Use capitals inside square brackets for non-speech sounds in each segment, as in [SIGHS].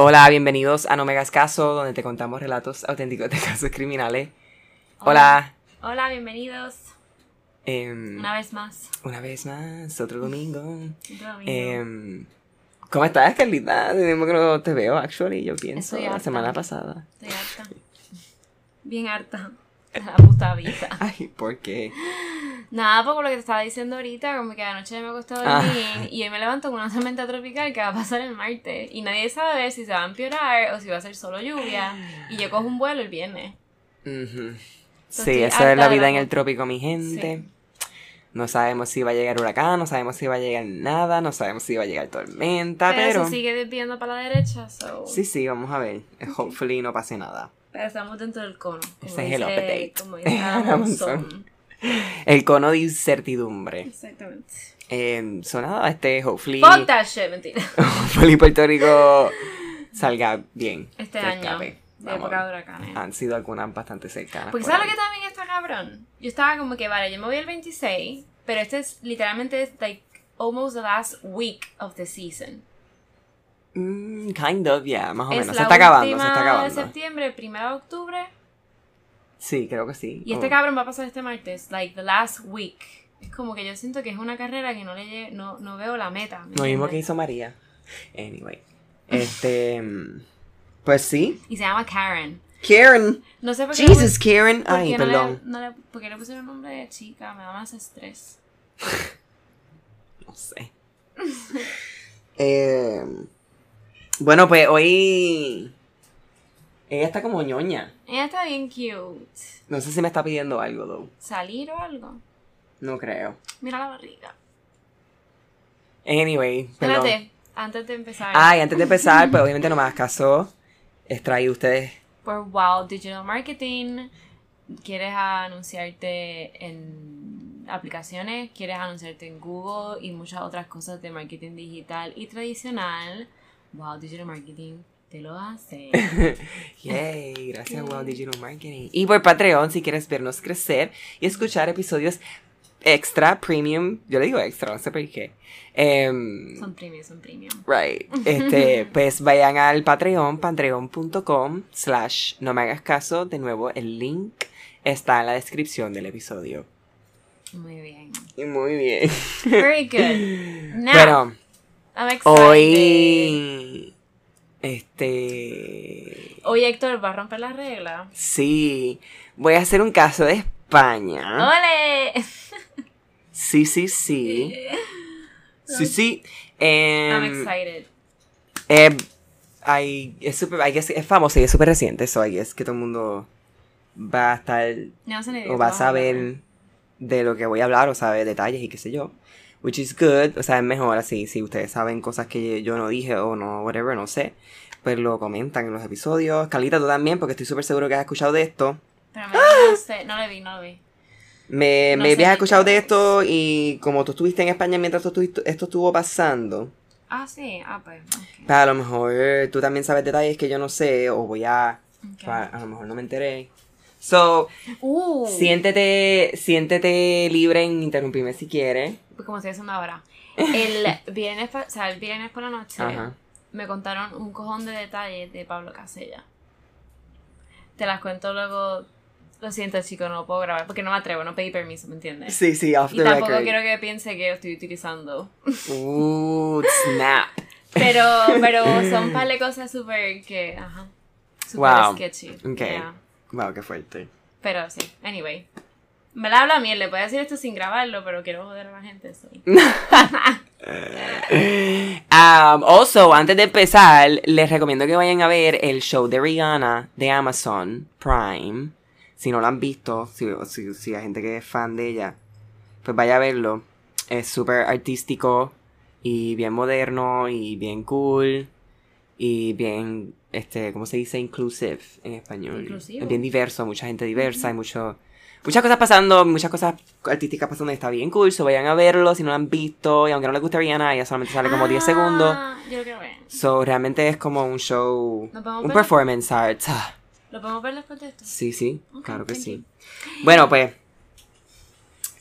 Hola, bienvenidos a No Me Hagas Caso, donde te contamos relatos auténticos de [LAUGHS] casos criminales. Hola. Hola, bienvenidos Em, una vez más. una vez más, otro domingo. Otro domingo. Em, ¿Cómo estás, Carlita? Tenemos que no te veo, actually, yo pienso, Estoy la semana pasada. Estoy harta. Bien harta. [LAUGHS] La puta vida. Ay, ¿por qué? Nada, por lo que te estaba diciendo ahorita, como que anoche me costó Ah. dormir y hoy me levanto con una tormenta tropical que va a pasar el martes y nadie sabe si se va a empeorar o si va a ser solo lluvia y yo cojo un vuelo el viernes. Sí, harta es la vida la en el trópico, mi gente. No sabemos si va a llegar huracán, no sabemos si va a llegar nada, no sabemos si va a llegar tormenta, pero, pero... se sigue desviando para la derecha, so... Sí, sí, vamos a ver. Hopefully no pase nada. Pero estamos dentro del cono. Ese es el update. Como dice. [LAUGHS] El cono de incertidumbre. Exactamente. Eh, so nada, este, hopefully... Fuck that shit, mentira. [LAUGHS] Hopefully Puerto Rico salga bien. Este año, de época de huracanes. Han sido algunas bastante cercanas. Porque por ¿sabes lo que también está cabrón? Yo estaba como que, vale, yo me voy el 26, pero este es literalmente like almost the last week of the season. Mm, kind of, yeah, más o es menos. Se está acabando, se está de acabando. septiembre, primero de octubre. Sí, creo que sí. Y este Oh. cabrón va a pasar este martes, like the last week. Es como que yo siento que es una carrera que no le lle- no, no veo la meta. ¿me Lo mismo que hizo María. Anyway. Este. mm, Pues sí. Y se llama Karen. Karen. No sé por qué. le Jesus, Karen. pus- por Ay, qué no le- perdón. no le- ¿Por qué le pusieron nombre de chica? Me da más estrés. [LAUGHS] No sé. [LAUGHS] Eh, bueno, pues hoy. Ella está como ñoña. Ella está bien cute. No sé si me está pidiendo algo, though. ¿Salir o algo? No creo. Mira la barriga. Anyway, perdón. Espérate, antes de empezar. Ay, antes de empezar, pues obviamente no me hagas caso. Es traído ustedes. Por Wow Digital Marketing, ¿quieres anunciarte en aplicaciones? ¿Quieres anunciarte en Google y muchas otras cosas de marketing digital y tradicional? Wow Digital Marketing te lo hace. [LAUGHS] Yay, gracias Wow Digital Marketing. Y por Patreon, si quieres vernos crecer y escuchar episodios extra, premium. Yo le digo extra, no sé por qué. Em, son premium, son premium. Right. [LAUGHS] Este, pues vayan al Patreon, patreon.com slash no me hagas caso. De nuevo, el link está en la descripción del episodio. Muy bien. Muy bien. Very good. [LAUGHS] Now, Bueno, I'm excited. hoy. Este. Hoy Héctor va a romper la regla. Sí. Voy a hacer un caso de España. ¡Ole! Sí, sí, sí. [LAUGHS] Sí, sí. Em, I'm excited. Eh, es, super, I guess es famoso y es súper reciente, so I guess que todo el mundo va a estar No o va a saber de lo que voy a hablar o sabe detalles y qué sé yo. Which is good, o sea, es mejor así, si ustedes saben cosas que yo no dije o no, whatever, no sé, pues lo comentan en los episodios. Carlita, tú también, porque estoy súper seguro que has escuchado de esto. Pero me no sé, no lo vi, no lo vi. Me, No me habías escuchado de es. esto y como tú estuviste en España mientras esto, estu- esto estuvo pasando, Ah, sí, ah, pues. pues a lo mejor tú también sabes detalles que yo no sé o voy a... A, a lo mejor no me enteré. So, Uh, siéntete, siéntete libre en interrumpirme si quieres. pues como estoy haciendo ahora. El [LAUGHS] viernes, o sea, el viernes por la noche Ajá. me contaron un cojón de detalles de Pablo Casella. Te las cuento luego. Lo siento, chico, no lo puedo grabar porque no me atrevo, no pedí permiso, ¿me entiendes? Sí, sí, off Y the tampoco record. quiero que piense que lo estoy utilizando. Ooh, snap. Pero, pero [LAUGHS] son un par de cosas súper que, ajá, súper Wow. sketchy. Ok. yeah. Wow, qué fuerte. Pero sí, anyway. Me la habla miel, le puedo decir esto sin grabarlo, pero quiero joder a la gente. so. [LAUGHS] Um, also, antes de empezar, les recomiendo que vayan a ver el show de Rihanna de Amazon Prime. Si no lo han visto, si, si, si hay gente que es fan de ella, pues vaya a verlo. Es súper artístico y bien moderno y bien cool y bien, este, ¿cómo se dice? Inclusive en español. Inclusivo. Es bien diverso, mucha gente diversa, hay mucho, muchas cosas pasando, muchas cosas artísticas pasando está bien cool. So vayan a verlo si no lo han visto y aunque no les guste Rihanna, ella solamente sale como 10 segundos. Ah, Yo lo quiero ver. So realmente es como un show, ¿Nos podemos un performance art. Ah, ¿Lo podemos ver después de esto? Sí, sí, claro que sí. you. Bueno, pues,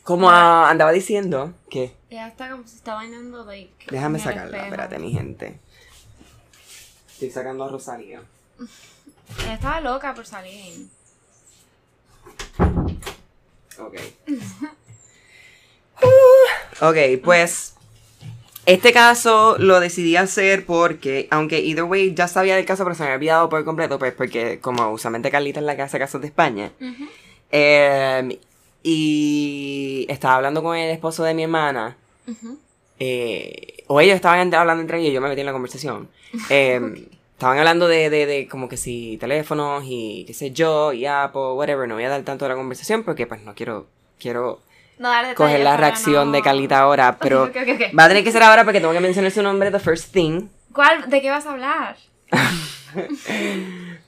como ah, andaba diciendo, que Ella está como si está bañando, like. déjame sacarla, espérate, mi gente. Estoy sacando a Rosalía. Ella [LAUGHS] estaba loca por salir. Ok. [LAUGHS] ok, pues. Este caso lo decidí hacer porque, aunque either way ya sabía del caso, pero se me había olvidado por completo, pues porque como usualmente Carlita es la que hace casos de España. Eh, y estaba hablando con el esposo de mi hermana. Ujú. eh, o ellos estaban hablando entre ellos y yo me metí en la conversación. [LAUGHS] Eh, Estaban hablando de, de, de como que si teléfonos y qué sé yo, y Apple, whatever. No voy a dar tanto de la conversación porque pues no quiero, quiero No coger la reacción no- de Carlita ahora, pero va a tener que ser ahora porque tengo que mencionar su nombre, The First Thing. ¿Cuál? ¿De qué vas a hablar? [LAUGHS]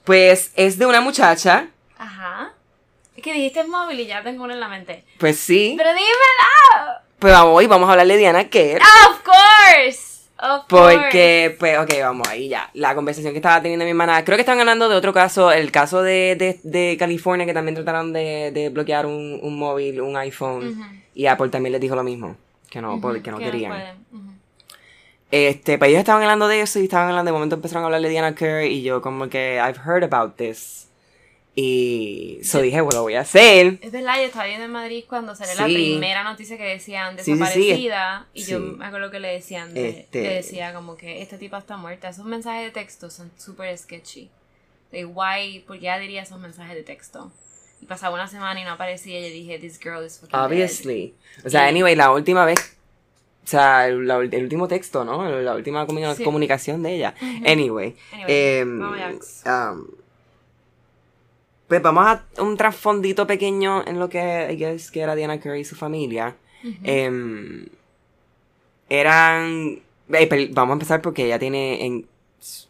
Pues es de una muchacha, Ajá. Es que dijiste móvil y ya tengo uno en la mente. pues sí, Pero dímela. Pues hoy vamos a hablar de Diana Kerr. Of course. Of course. Porque, pues, ok, vamos ahí ya. La conversación que estaba teniendo mi hermana, creo que estaban hablando de otro caso, el caso de, de, de California, que también trataron de, de bloquear un, un móvil, un iPhone, y Apple también les dijo lo mismo, que no, Ujú, que no que querían. Este, pues ellos estaban hablando de eso y estaban hablando, de momento empezaron a hablar de Diana Kerr y yo como que, I've heard about this. Y so dije, bueno, lo voy a hacer. Es verdad, yo estaba viendo en Madrid cuando salió la Sí. primera noticia que decían Sí, sí, sí. desaparecida. Y yo me acuerdo que le decían, de- Este- le decía como que esta tipa está muerta. Esos mensajes de texto son súper sketchy. De why, ¿por qué ella diría esos mensajes de texto? Y pasaba una semana y no aparecía y yo dije, this girl is fucking dead". Obviously. O sea, Y- anyway, la última vez. O sea, el, la- el último texto, ¿no? La última comunicación de ella. Anyway. Anyway, um, pues vamos a un trasfondito pequeño en lo que I guess, que era Diana Curry y su familia. Em, eran. eh, vamos a empezar porque ella tiene. En,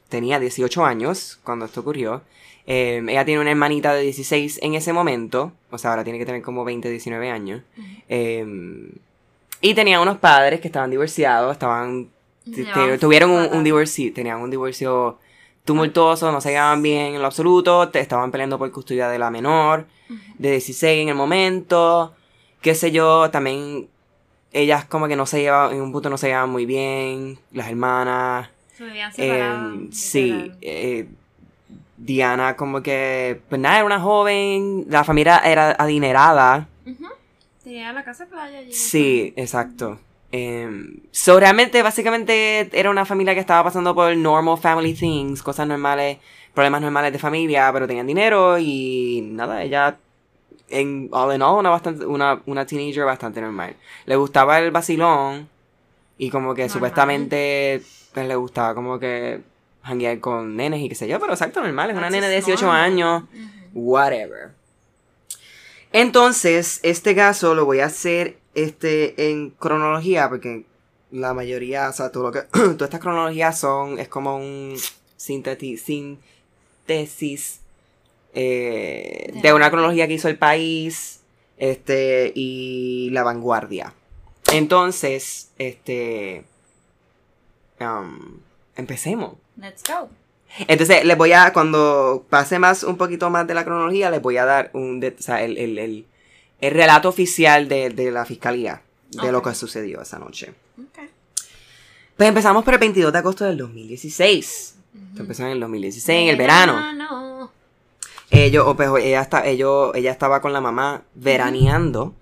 tenía 18 años cuando esto ocurrió. Em, ella tiene una hermanita de 16 en ese momento. O sea, ahora tiene que tener como 20, 19 años. Em, y tenía unos padres que estaban divorciados, estaban. tuvieron un, un divorcio. Tenían un divorcio tumultuoso, no se llevaban bien en lo absoluto. Te estaban peleando por custodia de la menor, de 16 en el momento. Qué sé yo, también. Ellas como que no se llevaban, en un punto no se llevaban muy bien, las hermanas. Se vivían separadas, Em, sí, literal. eh, Diana como que, pues nada, era una joven, la familia era adinerada. Ujú. Tenía la casa de playa allí. Sí, exacto. Em, so, realmente, básicamente, era una familia que estaba pasando por normal family things, cosas normales, problemas normales de familia, pero tenían dinero y nada, ella, en all in all, una, bastante, una, una teenager bastante normal. Le gustaba el vacilón y como que Normal. supuestamente pues, le gustaba como que hanguear con nenes y qué sé yo, pero exacto, normal, es una That's nena de just 18 normal. años whatever. Entonces, este caso lo voy a hacer este en cronología porque la mayoría, o sea, todo lo que [CLEARS THROAT] todas estas cronologías son es como un síntesis síntesis eh, De una cronología que hizo el país este y la vanguardia. Entonces, este um, empecemos. Let's go. Entonces, les voy a, cuando pase más, un poquito más de la cronología, les voy a dar un, o sea, el, el, el, el relato oficial de, de la fiscalía, de lo que sucedió esa noche. Okay. Pues empezamos por el 22 de agosto del 2016. Esto empezó en el 2016, en el verano. No. Ellos, o pues, ella, está, ellos, ella estaba con la mamá veraneando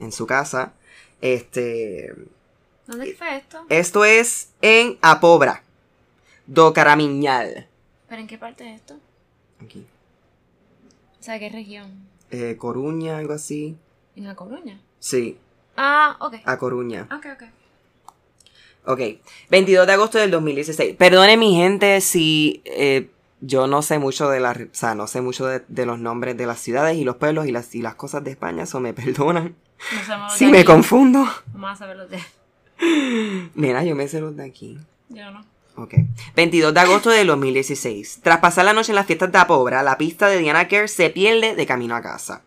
en su casa. Este, ¿Dónde fue esto? esto es en Apobra, do Caramiñal. ¿Pero en qué parte es esto? Aquí. O sea, ¿qué región? Eh, Coruña, algo así. En La Coruña. Sí, Ah, ok. a Coruña. Ok, ok. Ok, 22 de agosto del 2016. Perdone mi gente si eh, yo no sé mucho de la, o sea, no sé mucho de, de los nombres de las ciudades y los pueblos y las, y las cosas de España, eso me [LAUGHS] perdonan. No Si me aquí. confundo. Vamos a saber los de. Mira, yo me sé los de aquí. Yo no. Ok. 22 de agosto del 2016. Tras pasar la noche en las fiestas de Apobra, la pista de Diana Kerr se pierde de camino a casa.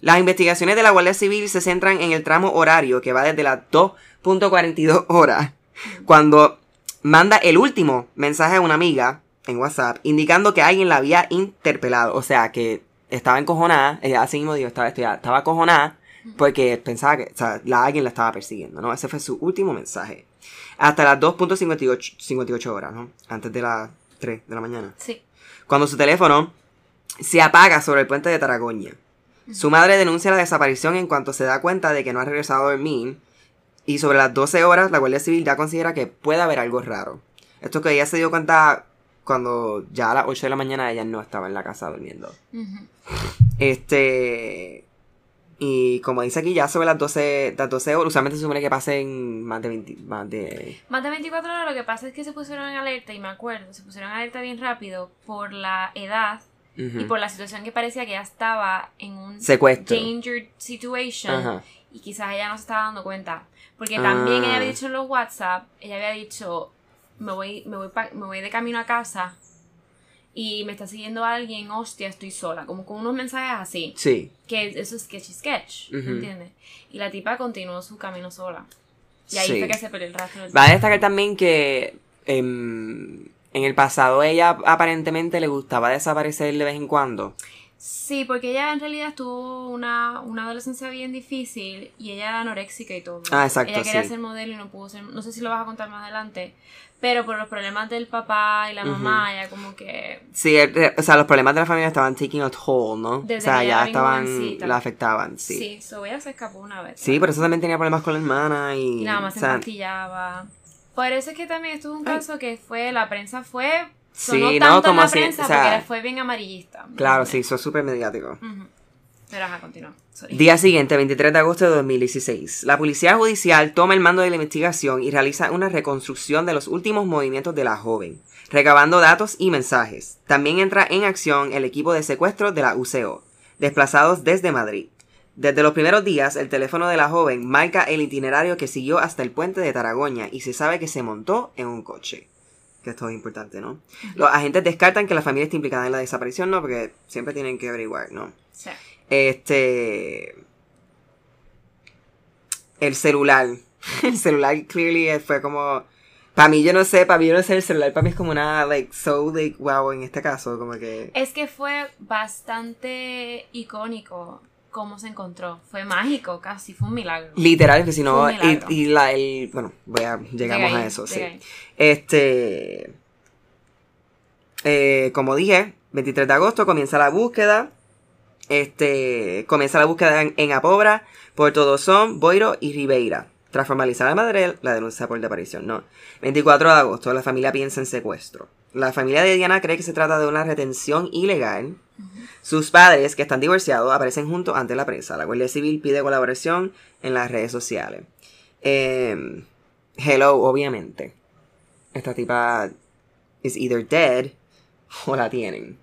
Las investigaciones de la Guardia Civil se centran en el tramo horario que va desde las 2.42 horas, cuando manda el último mensaje a una amiga en WhatsApp indicando que alguien la había interpelado. O sea, que estaba encojonada, ella así mismo dijo, estaba, estaba, estaba acojonada porque pensaba que la, alguien la estaba persiguiendo, ¿no? Ese fue su último mensaje. Hasta las 2.58 58 horas, ¿no? Antes de la 3 de la mañana. Sí. Cuando su teléfono se apaga sobre el puente de Taragoña. Su madre denuncia la desaparición en cuanto se da cuenta de que no ha regresado a dormir. Y sobre las 12 horas, la Guardia Civil ya considera que puede haber algo raro. Esto que ella se dio cuenta cuando ya a las 8 de la mañana ella no estaba en la casa durmiendo. Este. Y como dice aquí, ya sobre las 12, las 12 horas, usualmente se supone que pasen más de 20. Más de. Más de 24 horas, lo que pasa es que se pusieron en alerta, y me acuerdo, se pusieron en alerta bien rápido por la edad y por la situación que parecía que ella estaba en un Secuestro. danger situation Ajá. y quizás ella no se estaba dando cuenta. Porque también Ah. ella había dicho en los WhatsApp, ella había dicho, me voy, me voy, pa- me voy de camino a casa y me está siguiendo alguien, hostia, estoy sola. Como con unos mensajes así. Sí. Que eso es sketchy sketch. ¿me entiendes? Y la tipa continuó su camino sola. Y ahí Sí. fue que se perdió el rastro del Va a destacar también que em, en el pasado ella aparentemente le gustaba desaparecer de vez en cuando. Sí, porque ella en realidad tuvo una, una adolescencia bien difícil y ella era anoréxica y todo. Ah, exacto, Ella quería sí. ser modelo y no pudo ser. No sé si lo vas a contar más adelante. Pero por los problemas del papá y la mamá, ella como que. Sí, el- eh, o sea, los problemas de la familia estaban taking a toll, ¿no? Desde o sea, ya estaban, jovencita. la afectaban, sí. Sí, Sí, so ella se escapó una vez. por eso también tenía problemas con la hermana y... Y nada más se o sea, empastillaba. Por eso es que también esto es un Ay. caso que fue. La prensa fue. Sí, Sonó no, tanto como en la si- prensa o sea, porque fue bien amarillista. Claro, sí, eso es súper mediático. Pero ajá, continúa. Día siguiente, 23 de agosto de 2016. La policía judicial toma el mando de la investigación y realiza una reconstrucción de los últimos movimientos de la joven, recabando datos y mensajes. También entra en acción el equipo de secuestro de la UCO, desplazados desde Madrid. Desde los primeros días, el teléfono de la joven marca el itinerario que siguió hasta el puente de Taragoña y se sabe que se montó en un coche. Que esto es importante, ¿no? Los agentes descartan que la familia esté implicada en la desaparición, ¿no? Porque siempre tienen que averiguar, ¿no? Sí. Este. El celular. [LAUGHS] El celular, clearly, fue como. Para mí, yo no sé, para mí, yo no sé, el celular para mí es como una, like, so, like, wow, en este caso, como que. Es que fue bastante icónico cómo se encontró. Fue mágico, casi, fue un milagro. Literal, que si no. Y, la, el. Bueno, voy a. Llegamos Llega a eso, sí. ahí. Este. eh, como dije, 23 de agosto comienza la búsqueda. Este. Comienza la búsqueda en, en Apobra, Puerto Dosón, Boiro y Ribeira. Tras formalizar a Madrid la denuncia por desaparición. No. 24 de agosto, la familia piensa en secuestro. La familia de Diana cree que se trata de una retención ilegal. Sus padres, que están divorciados, aparecen juntos ante la prensa. La Guardia Civil pide colaboración en las redes sociales. Eh, hello, obviamente. Esta tipa is either dead o la tienen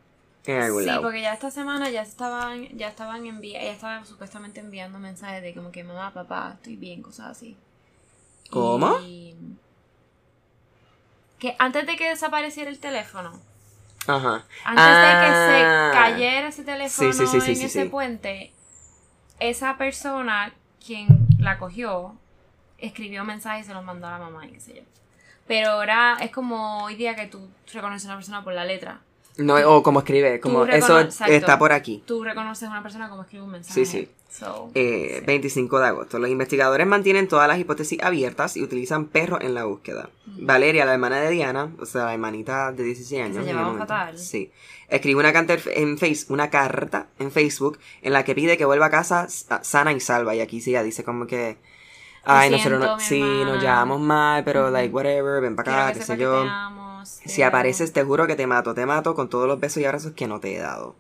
en algún Sí, lado. porque ya esta semana ya estaban, ya estaban enviando, ella estaba supuestamente enviando mensajes de como que mamá, papá, estoy bien, cosas así. ¿Cómo? Y- Que antes de que desapareciera el teléfono, Ajá. antes de que Ah. se cayera ese teléfono Sí, sí, sí, sí, en ese puente, esa persona quien la cogió escribió mensajes y se los mandó a la mamá y qué sé yo. Pero ahora es como hoy día que tú reconoces a una persona por la letra. No, o como escribe, como eso exacto. está por aquí. Tú reconoces a una persona como escribe un mensaje. Sí, sí. So, Eh, sí. 25 de agosto. Los investigadores mantienen todas las hipótesis abiertas y utilizan perros en la búsqueda. Valeria, la hermana de Diana, o sea, la hermanita de 16 años. Se momento, fatal. Sí. Escribe una, carta en face, una carta en Facebook en la que pide que vuelva a casa sana y salva. Y aquí sí, ella dice como que. Ay, nosotros no, nos llevamos mal, pero like, whatever, ven para acá, qué sé yo. te amo, Si apareces, te juro que te mato, te mato con todos los besos y abrazos que no te he dado.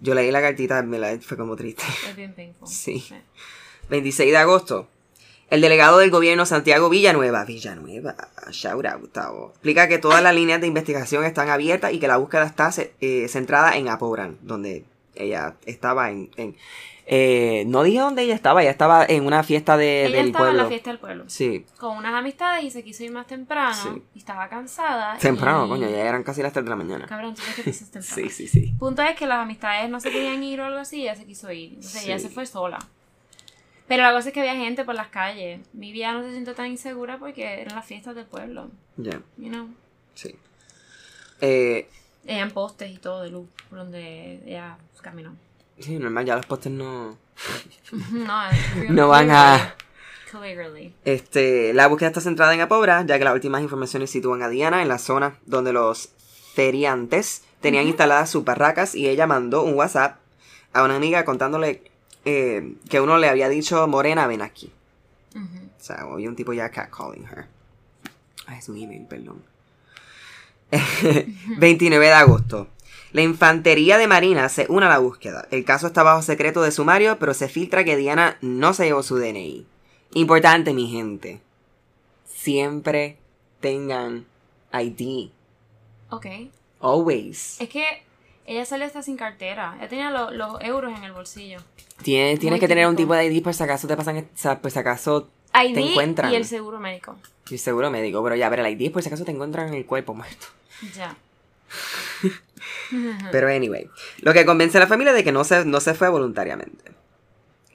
Yo leí la cartita, me la fue como triste. Es bien painful. [LAUGHS] Sí. 26 de agosto. El delegado del gobierno Santiago Villanueva, Villanueva, shout out, Gustavo, explica que todas las líneas de investigación están abiertas y que la búsqueda está eh, centrada en Apobran, donde ella estaba en... en- eh, no dije dónde ella estaba, ella estaba en una fiesta de, Ella del estaba en la fiesta del pueblo. Sí, Con unas amistades y se quiso ir más temprano. Sí. Y estaba cansada. temprano, y- coño, ya eran casi las 3 de la mañana. Cabrón, tú ves que te dices [LAUGHS] temprano. Sí, sí, sí. Punto es que las amistades no se querían ir o algo así, ella se quiso ir. Entonces ella se fue sola. Pero la cosa es que había gente por las calles. Mi vida no se sintió tan insegura porque eran las fiestas del pueblo. Ya, You know. sí. Eh, Eran postes y todo de luz por donde ella caminó. sí, normal, ya los postes no... [LAUGHS] no, No van a... Clearly. Este, la búsqueda está centrada en Apobra, ya que las últimas informaciones sitúan a Diana en la zona donde los feriantes tenían instaladas sus barracas y ella mandó un WhatsApp a una amiga contándole eh, que uno le había dicho, Morena, ven aquí. Ujú. O sea, había un tipo ya catcalling her. Ay, es un email, perdón. [LAUGHS] [LAUGHS] 29 de agosto. La Infantería de Marina se une a la búsqueda. El caso está bajo secreto de sumario, pero se filtra que Diana no se llevó su DNI. Importante, mi gente. Siempre tengan ID. Ok. Always. Es que ella salió hasta sin cartera. Ella tenía lo- los euros en el bolsillo. Tienes, que tener un tipo de ID por si acaso te pasan, por si acaso ID te encuentran. y el seguro médico. Y seguro médico, pero ya, pero el ID por si acaso te encuentran en el cuerpo muerto. Ya. [LAUGHS] Pero anyway, lo que convence a la familia de que no se, no se fue voluntariamente.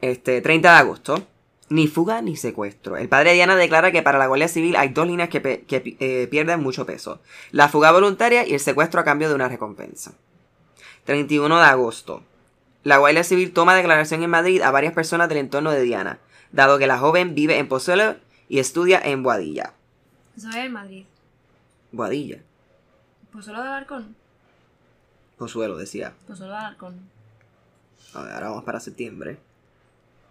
Este, 30 de agosto, ni fuga ni secuestro. El padre de Diana declara que para la Guardia Civil hay dos líneas que, pe- que, eh, pierden mucho peso. La fuga voluntaria y el secuestro a cambio de una recompensa. 31 de agosto. La Guardia Civil toma declaración en Madrid a varias personas del entorno de Diana, dado que la joven vive en Pozuelo y estudia en Boadilla. Eso es en Madrid. Boadilla. Solo de Alarcón. Pozuelo, decía. Solo de Alarcón. A ver, ahora vamos para septiembre.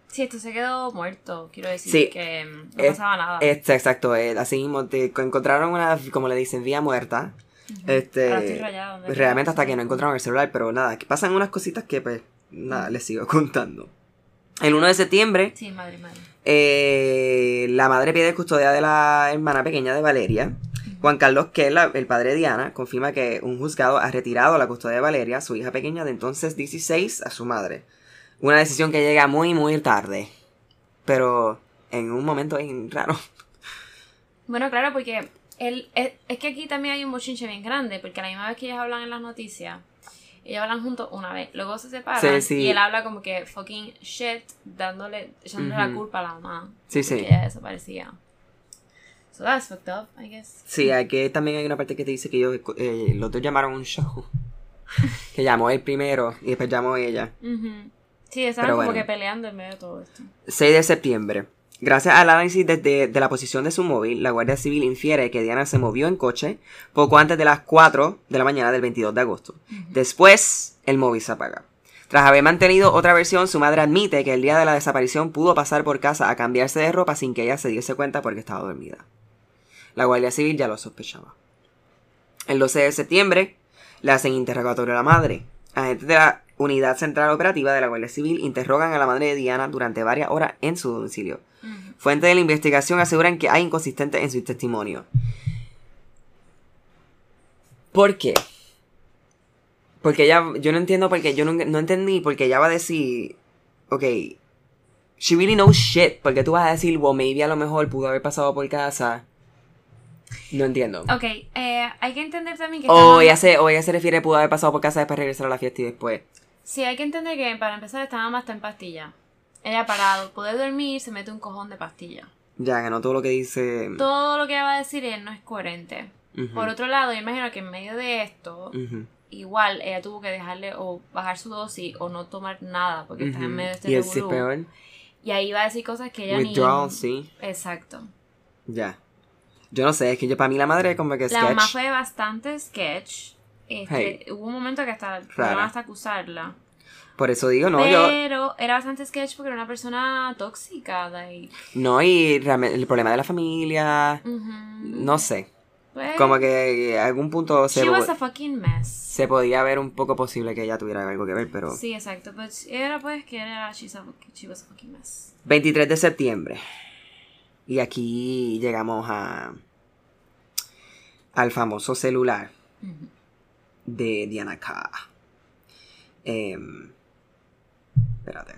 Sí, esto se quedó muerto. Quiero decir Sí. que no Es- pasaba nada. Este, exacto, eh, así mismo te encontraron una, como le dicen, vía muerta. Este, Ahora estoy rayado, ¿verdad? realmente hasta que no encontraron el celular, pero nada, que pasan unas cositas que pues, nada, les sigo contando. El 1 de septiembre, Sí, madre, madre. eh, la madre pide custodia de la hermana pequeña de Valeria. Juan Carlos, que es la- el padre de Diana, confirma que un juzgado ha retirado la custodia de Valeria, su hija pequeña de entonces 16, a su madre. Una decisión que llega muy, muy tarde. Pero en un momento bien raro. Bueno, claro, porque él, es, es que aquí también hay un bochinche bien grande, porque a la misma vez que ellos hablan en las noticias, ellos hablan juntos una vez, luego se separan Sí, sí. y él habla como que fucking shit, dándole, echándole la culpa a la mamá. Sí, sí. Que ella desaparecía. So that's fucked up, I guess. Sí, aquí también hay una parte que te dice que ellos, eh, los dos llamaron un show. [LAUGHS] que llamó él primero y después llamó ella. Sí, estaban como bueno. que peleando en medio de todo esto. 6 de septiembre. Gracias al análisis desde de la posición de su móvil, la Guardia Civil infiere que Diana se movió en coche poco antes de las 4 de la mañana del 22 de agosto. Después, el móvil se apaga. Tras haber mantenido otra versión, su madre admite que el día de la desaparición pudo pasar por casa a cambiarse de ropa sin que ella se diese cuenta porque estaba dormida. La Guardia Civil ya lo sospechaba. El 12 de septiembre, le hacen interrogatorio a la madre. Agentes de la Unidad Central Operativa de la Guardia Civil interrogan a la madre de Diana durante varias horas en su domicilio. Fuentes de la investigación aseguran que hay inconsistentes en su testimonio. ¿Por qué? Porque ella, yo no entiendo porque yo no, no entendí porque ella va a decir, ok, she really knows shit, porque tú vas a decir, well, maybe a lo mejor pudo haber pasado por casa. No entiendo. Ok, eh, hay que entender también que... O ella, se, o ella se refiere, pudo haber pasado por casa después regresar a la fiesta y después. Sí, hay que entender que para empezar esta mamá está en pastilla. Ella para poder dormir se mete un cojón de pastilla. Ya, que no todo lo que dice. Todo lo que ella va a decir él no es coherente. Ujú, Por otro lado, yo imagino que en medio de esto, ujú, igual ella tuvo que dejarle o bajar su dosis o no tomar nada porque está en medio de este Y el peor. Y ahí va a decir cosas que ella Withdrawal, ni... sí. Exacto. Ya. Yo no sé, es que yo para mí la madre como que La mamá sketch. fue bastante sketch. Este, Hubo un momento que hasta pudieron hasta acusarla. Por eso digo, no, yo. pero era bastante sketch porque era una persona tóxica. Like, No, y realmente el problema de la familia. ujú. No sé. Pues, Como que a algún punto se, She was a fucking mess. se podía ver un poco posible que ella tuviera algo que ver, pero. Sí, exacto. Pero era pues que era she was a fucking mess. 23 de septiembre. Y aquí llegamos a. al famoso celular de Diana K. Em, espérate.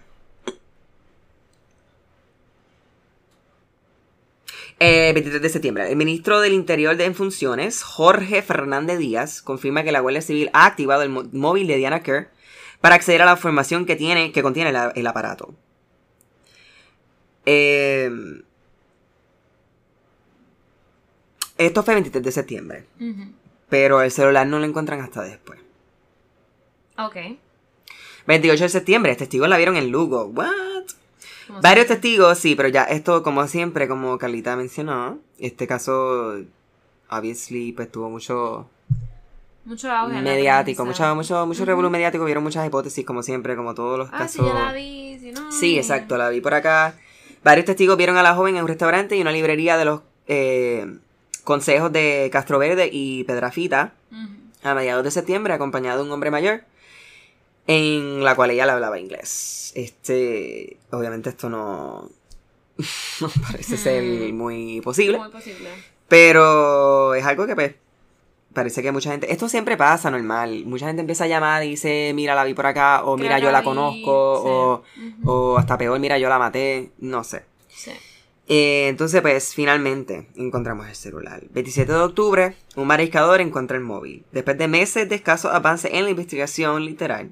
Eh, 23 de septiembre. El ministro del Interior de en funciones, Jorge Fernández Díaz, confirma que la Guardia Civil ha activado el móvil de Diana Kerr para acceder a la información que, tiene, que contiene la- el aparato. Em, esto fue el 23 de septiembre, pero el celular no lo encuentran hasta después. Ok. 28 de septiembre, testigos la vieron en Lugo. ¿What? Varios testigos, sí, pero ya esto, como siempre, como Carlita mencionó, este caso, obviously, pues tuvo mucho Mucho auge. mediático, mucho, mucho, mucho revolú mediático, vieron muchas hipótesis, como siempre, como todos los Ah, sí, casos. yo la vi, si no. Sí, exacto, la vi por acá. Varios testigos vieron a la joven en un restaurante y una librería de los eh, consejos de Castro Verde y Pedrafita Ujú. a mediados de septiembre, acompañado de un hombre mayor, en la cual ella le hablaba inglés. Este, obviamente esto no, [LAUGHS] no parece ser muy posible, Muy posible. pero es algo que pues parece que mucha gente, esto siempre pasa normal, mucha gente empieza a llamar y dice, mira, la vi por acá, o mira, yo la vi, conozco, sí. o, o hasta peor, mira, yo la maté, no sé. Sí. Eh, entonces, pues, finalmente encontramos el celular. 27 de octubre, un mariscador encuentra el móvil. Después de meses de escasos avances en la investigación literal,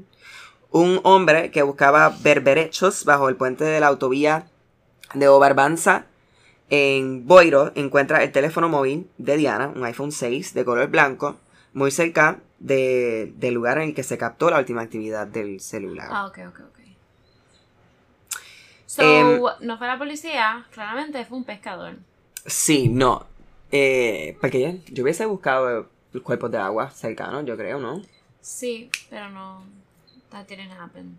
un hombre que buscaba berberechos bajo el puente de la autovía de Obarbanza en Boiro encuentra el teléfono móvil de Diana, un iPhone 6 de color blanco, muy cerca de- del lugar en el que se captó la última actividad del celular. Ah, ok, ok, ok. So, Em, no fue la policía, claramente fue un pescador. Sí, no. Eh, porque yo hubiese buscado los cuerpos de agua cercanos, yo creo, ¿no? Sí, pero no. That didn't happen.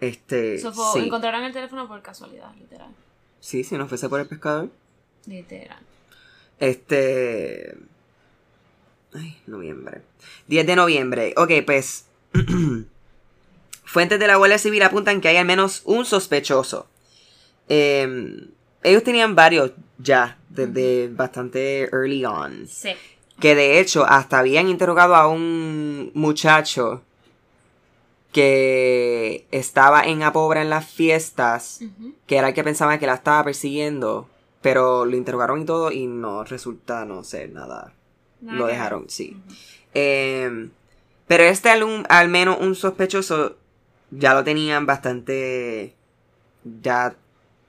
Este, So, fue- sí. Encontraron el teléfono por casualidad, literal. Sí, si no fuese por el pescador. Literal. Este... Ay, noviembre. 10 de noviembre. Ok, pues... [CLEARS THROAT] Fuentes de la Guardia Civil apuntan que hay al menos un sospechoso. Eh, ellos tenían varios ya, desde bastante early on. Sí. Que de hecho hasta habían interrogado a un muchacho que estaba en Apobra en las fiestas, que era el que pensaba que la estaba persiguiendo, pero lo interrogaron y todo y no resulta no ser nada. Nada lo dejaron, sí. Eh, pero este al, al menos un sospechoso ya lo tenían bastante, ya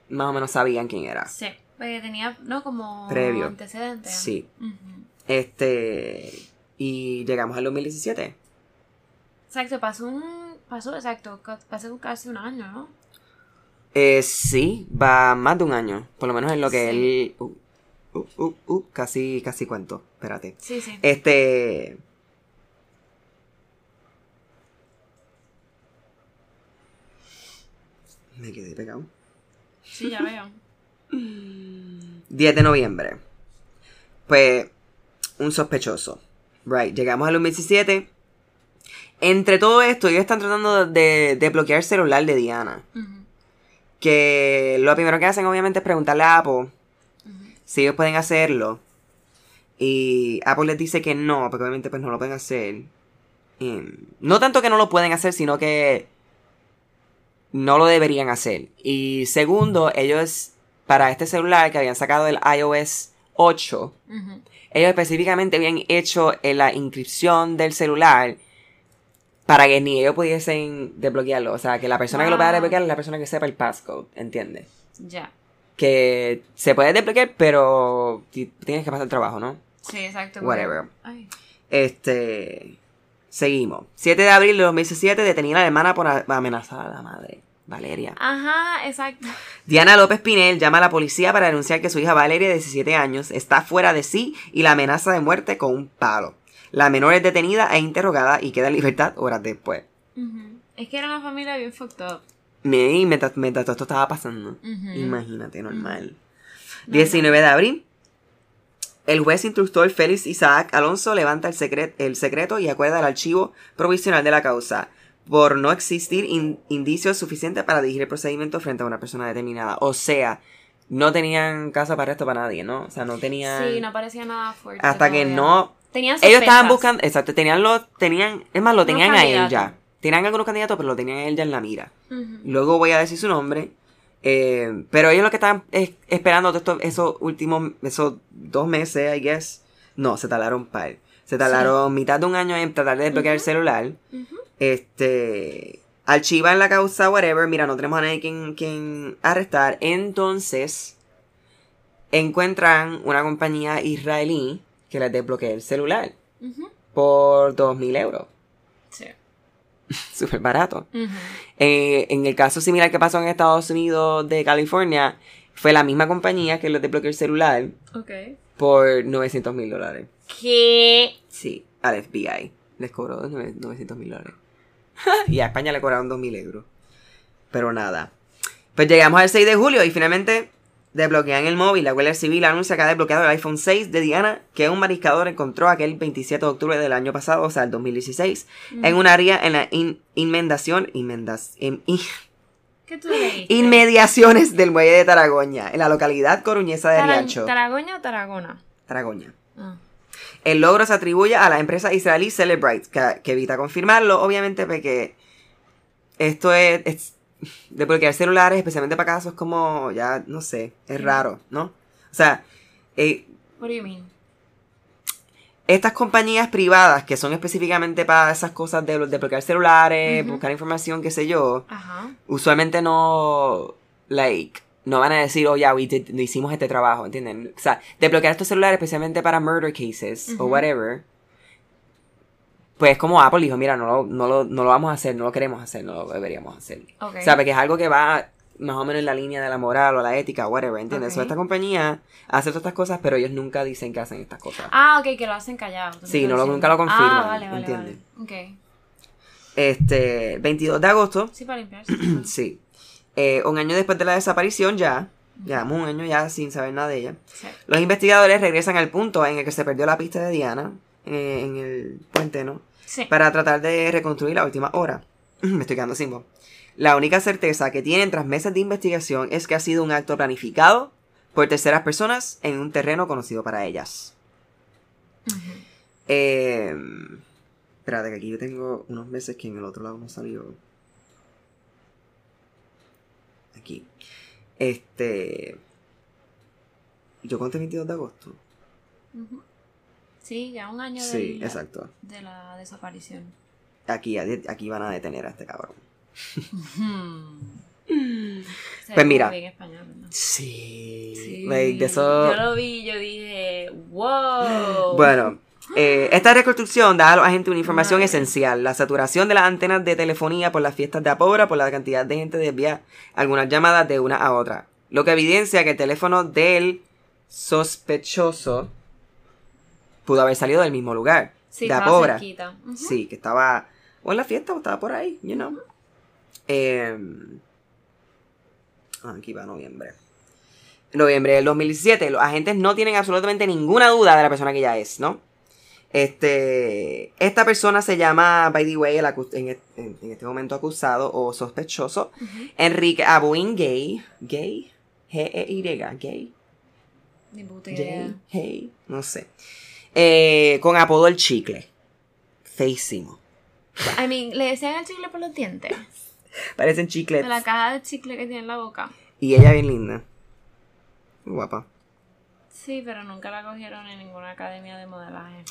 más o menos sabían quién era. Sí. Porque tenía, no, como Previo. antecedentes. Sí. Este, y llegamos al 2017. Exacto, pasó un. Pasó, exacto, pasó casi un año, ¿no? Eh, sí, va más de un año. Por lo menos en lo que Sí. él. Uh, uh, uh, uh, casi, casi cuento. Espérate. Sí, sí. Este. Me quedé pegado. Sí, ya veo. [LAUGHS] 10 de noviembre. Pues, un sospechoso. Right, llegamos al 2017. Entre todo esto, ellos están tratando de, de bloquear el celular de Diana. Que lo primero que hacen, obviamente, es preguntarle a Apple si ellos pueden hacerlo. Y Apple les dice que no, porque obviamente pues no lo pueden hacer. No tanto que no lo pueden hacer, sino que no lo deberían hacer. Y segundo, ellos, para este celular que habían sacado el iOS 8, Ujú. ellos específicamente habían hecho eh, la inscripción del celular para que ni ellos pudiesen desbloquearlo. O sea, que la persona que lo pueda Wow. desbloquear es la persona que sepa el passcode, ¿entiendes? Ya. que se puede desbloquear, pero ti- tienes que pasar el trabajo, ¿no? Sí, exacto. Whatever. Ay. Este. Seguimos. 7 de abril de 2017, detenida la hermana por a- amenazar a la madre, Valeria. Ajá, exacto. Diana López Pinel llama a la policía para denunciar que su hija Valeria, de 17 años, está fuera de sí y la amenaza de muerte con un palo. La menor es detenida e interrogada y queda en libertad horas después. Ujú. Es que era una familia bien fucked up. Mi- Mientras, mientras todo esto estaba pasando. Imagínate, normal. 19 de abril. El juez instructor Félix Isaac Alonso levanta el, secret- el secreto y acuerda el archivo provisional de la causa por no existir in- indicios suficientes para dirigir el procedimiento frente a una persona determinada. O sea, no tenían caso para esto para nadie, ¿no? O sea, no tenían... Sí, no parecía nada fuerte. hasta que no... Tenían Ellos estaban buscando... Exacto, tenían lo... Tenían... Es más, lo tenían a él ya. Tenían algunos candidatos, pero lo tenían a él ya en la mira. Luego voy a decir su nombre. Eh, pero ellos lo que estaban es- esperando todo esto- esos últimos, esos dos meses, I guess. No, se tardaron par. Se tardaron mitad de un año en tratar de desbloquear el celular. Este. Archivan la causa, whatever. Mira, no tenemos a nadie quien, quien arrestar. Entonces. Encuentran una compañía israelí que les desbloquea el celular. Ujú. Por 2.000 euros. [LAUGHS] Súper barato. Eh, en el caso similar que pasó en Estados Unidos de California, fue la misma compañía que les desbloqueó el celular Ok. por 900 mil dólares. ¿Qué? Sí. al FBI. Les cobró 900 mil dólares. [LAUGHS] y a España le cobraron 2 mil euros. Pero nada. Pues llegamos al 6 de julio y finalmente desbloquean el móvil. La Guardia Civil anuncia que ha desbloqueado el iPhone 6 de Diana que un mariscador encontró aquel 27 de octubre del año pasado, o sea, el 2016, en un área en la in- inmendación, inmendas, in- [LAUGHS] in- ¿Qué tú inmediaciones del muelle de Taragoña, en la localidad coruñesa de Tara- Riancho. ¿Taragoña o Tarragona? Taragoña. Ah. El logro se atribuye a la empresa israelí Celebrite, que, que evita confirmarlo, obviamente, porque esto es, es desbloquear celulares, especialmente para casos como, ya, no sé, es raro, ¿no? O sea, eh, What do you mean? estas compañías privadas que son específicamente para esas cosas de desbloquear celulares, Ujú. buscar información, qué sé yo, Ajá. usualmente no, like, no van a decir, oh, ya, we did- hicimos este trabajo, ¿entienden? O sea, desbloquear estos celulares especialmente para murder cases o Ujú. whatever. Pues como Apple dijo, mira, no lo, no, lo, no lo vamos a hacer, no lo queremos hacer, no lo deberíamos hacer. O sea, porque es algo que va más o menos en la línea de la moral o la ética, whatever, ¿entiendes? Ok. So, esta compañía hace todas estas cosas, pero ellos nunca dicen que hacen estas cosas. Ah, ok, que lo hacen callado. Sí, no lo- nunca lo confirman, Ah, vale, vale, ¿entiendes? vale. Ok. Este, 22 de agosto, Sí, para limpiarse. [CLEARS THROAT] sí, eh, un año después de la desaparición ya, llevamos un año ya sin saber nada de ella. Sí. Los investigadores regresan al punto en el que se perdió la pista de Diana, eh, en el puente, ¿no? Sí. Para tratar de reconstruir la última hora. [CLEARS THROAT] Me estoy quedando sin voz. La única certeza que tienen tras meses de investigación es que ha sido un acto planificado por terceras personas en un terreno conocido para ellas. Ujú. Eh, espérate, que aquí yo tengo unos meses que en el otro lado no salió. Aquí. Este. Yo conté 22 de agosto. Ujú. Sí, ya un año Sí, del- exacto. de la desaparición. Aquí, aquí van a detener a este cabrón. [LAUGHS] Se Pues ve mira. bien español, ¿verdad? Sí. Sí. Like, de eso. Yo lo vi, yo dije, wow. Bueno, [GASPS] eh, esta reconstrucción da a los agentes una información Madre. esencial. La saturación de las antenas de telefonía por las fiestas de Apobra, por la cantidad de gente desvía algunas llamadas de una a otra. Lo que evidencia que el teléfono del sospechoso pudo haber salido del mismo lugar. sí, de estaba Apobra. Ujú. Sí, que estaba o en la fiesta o estaba por ahí, you know. Em, ah, aquí va noviembre. Noviembre del 2017. Los agentes no tienen absolutamente ninguna duda de la persona que ella es, ¿no? Este, esta persona se llama, by the way, el en, en- en este momento acusado o sospechoso. Enrique Abuin Gay, Gay, G-E-Y, Gay. Gay, Hey, no sé, Eh, con apodo el chicle, feísimo. I mean, le decían el chicle por los dientes. Parecen De chiclets. la caja de chicle que tiene en la boca. Y ella bien linda. Guapa. Sí, pero nunca la cogieron en ninguna academia de modelaje.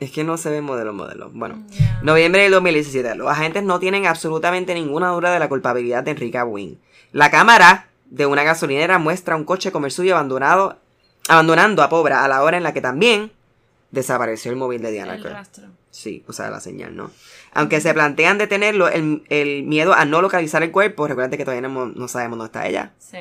Es que no se ve modelo modelo. Bueno. Ya. Noviembre del 2017. Los agentes no tienen absolutamente ninguna duda de la culpabilidad de Enrique Wynn. La cámara de una gasolinera muestra un coche suyo abandonado, abandonando a Pobra a la hora en la que también desapareció el móvil de Diana el Kerr. rastro. Sí, o sea, la señal, ¿no? Aunque se plantean detenerlo, el, el miedo a no localizar el cuerpo, recuerden que todavía no, no sabemos dónde está ella. Sí.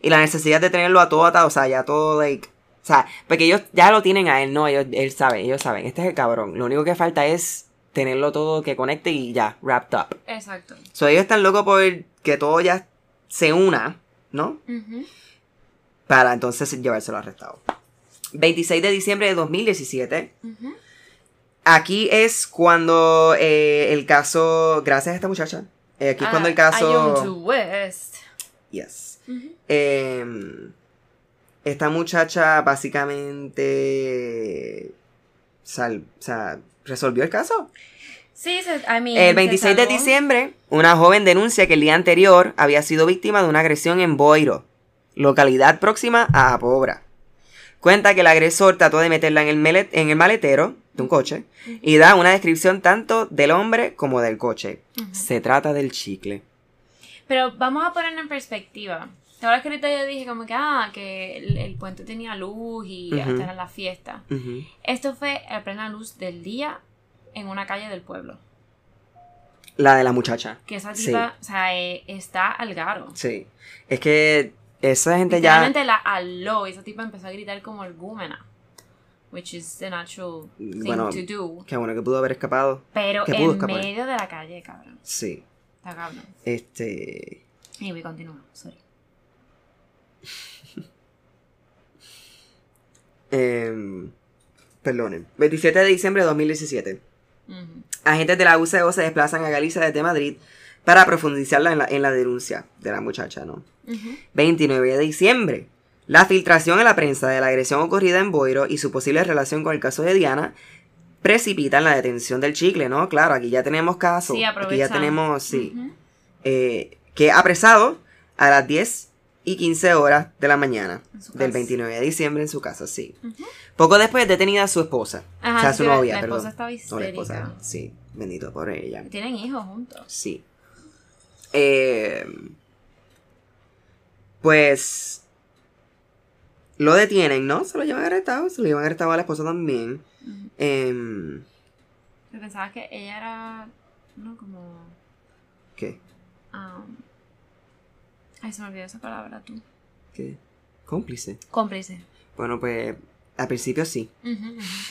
Y la necesidad de tenerlo a todo atado, o sea, ya todo, like. O sea, porque ellos ya lo tienen a él, no, ellos, él sabe, ellos saben, este es el cabrón. Lo único que falta es tenerlo todo que conecte y ya, wrapped up. Exacto. So, ellos están locos por que todo ya se una, ¿no? Para entonces llevárselo arrestado. 26 de diciembre de 2017. Ujú. Aquí es cuando eh, el caso, gracias a esta muchacha, eh, aquí es cuando el Ah, caso... West. Yes. Eh, esta muchacha básicamente sal- o sea, resolvió el caso. Sí, se, I mean, El se 26 de diciembre, una joven denuncia que el día anterior había sido víctima de una agresión en Boiro, localidad próxima a Apobra. Cuenta que el agresor trató de meterla en el, melet- en el maletero de un coche y da una descripción tanto del hombre como del coche. Se trata del chicle. Pero vamos a ponerlo en perspectiva. Ahora que ahorita yo dije como que, ah, que el, el puente tenía luz y Ujú. hasta era la fiesta. Esto fue a plena luz del día en una calle del pueblo. La de la muchacha. Que esa Sí. tipa, o sea, eh, está al garo. Sí. Es que esa gente ya... Literalmente la aló y esa tipa empezó a gritar como el gúmena. which is the natural thing Bueno, to do. Qué bueno que pudo haber escapado. Pero que en medio de la calle, cabrón. Sí. Está cabrón. Este. Y voy continúa, sorry. [LAUGHS] Eh, perdonen. 27 de diciembre de 2017. Ujú. Agentes de la UCO se desplazan a Galicia desde Madrid para profundizar en la, en la denuncia de la muchacha, ¿no? Ujú. 29 de diciembre. La filtración en la prensa de la agresión ocurrida en Boiro y su posible relación con el caso de Diana precipitan la detención del chicle, ¿no? Claro, aquí ya tenemos caso. Sí, aquí ya tenemos, sí. Ujú. eh, que apresado a las 10 y 15 horas de la mañana del casa. 29 de diciembre en su casa, sí. Poco después detenida su esposa. Ajá, o sea, su novia, la perdón. esposa estaba No, la esposa, histérica. sí, bendito por ella. Tienen hijos juntos. Sí. Eh, pues lo detienen, ¿no? Se lo llevan arrestado, se lo llevan arrestado a la esposa también. Ujú. Em, Yo pensaba que ella era. No, como. ¿Qué? um, ay, se me olvidó esa palabra, tú. ¿Qué? Cómplice. Cómplice. Bueno, pues al principio sí. Ujú,